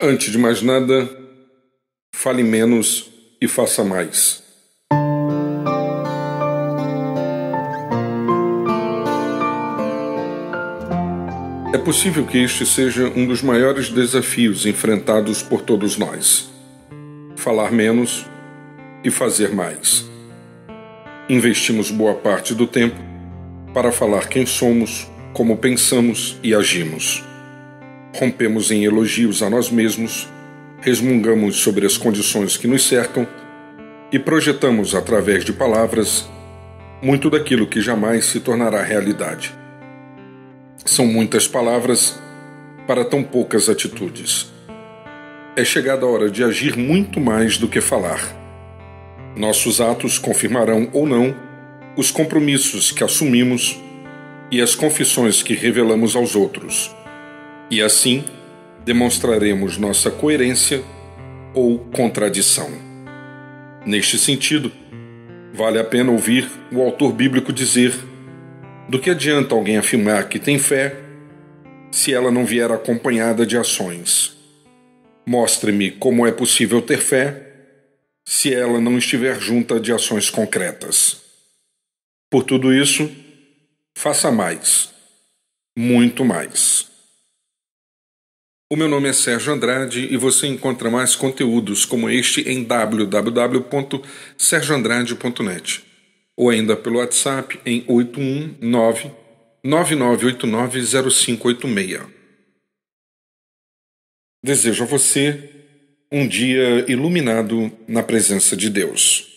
Antes de mais nada, fale menos e faça mais. É possível que este seja um dos maiores desafios enfrentados por todos nós: falar menos e fazer mais. Investimos boa parte do tempo para falar quem somos, como pensamos e agimos rompemos em elogios a nós mesmos, resmungamos sobre as condições que nos cercam e projetamos através de palavras muito daquilo que jamais se tornará realidade. São muitas palavras para tão poucas atitudes. É chegada a hora de agir muito mais do que falar. Nossos atos confirmarão ou não os compromissos que assumimos e as confissões que revelamos aos outros e assim demonstraremos nossa coerência ou contradição. Neste sentido, vale a pena ouvir o autor bíblico dizer: do que adianta alguém afirmar que tem fé se ela não vier acompanhada de ações? Mostre-me como é possível ter fé se ela não estiver junta de ações concretas. Por tudo isso, faça mais, muito mais. O meu nome é Sérgio Andrade e você encontra mais conteúdos como este em www.sergioandrade.net ou ainda pelo WhatsApp em 819 9989 0586. Desejo a você um dia iluminado na presença de Deus.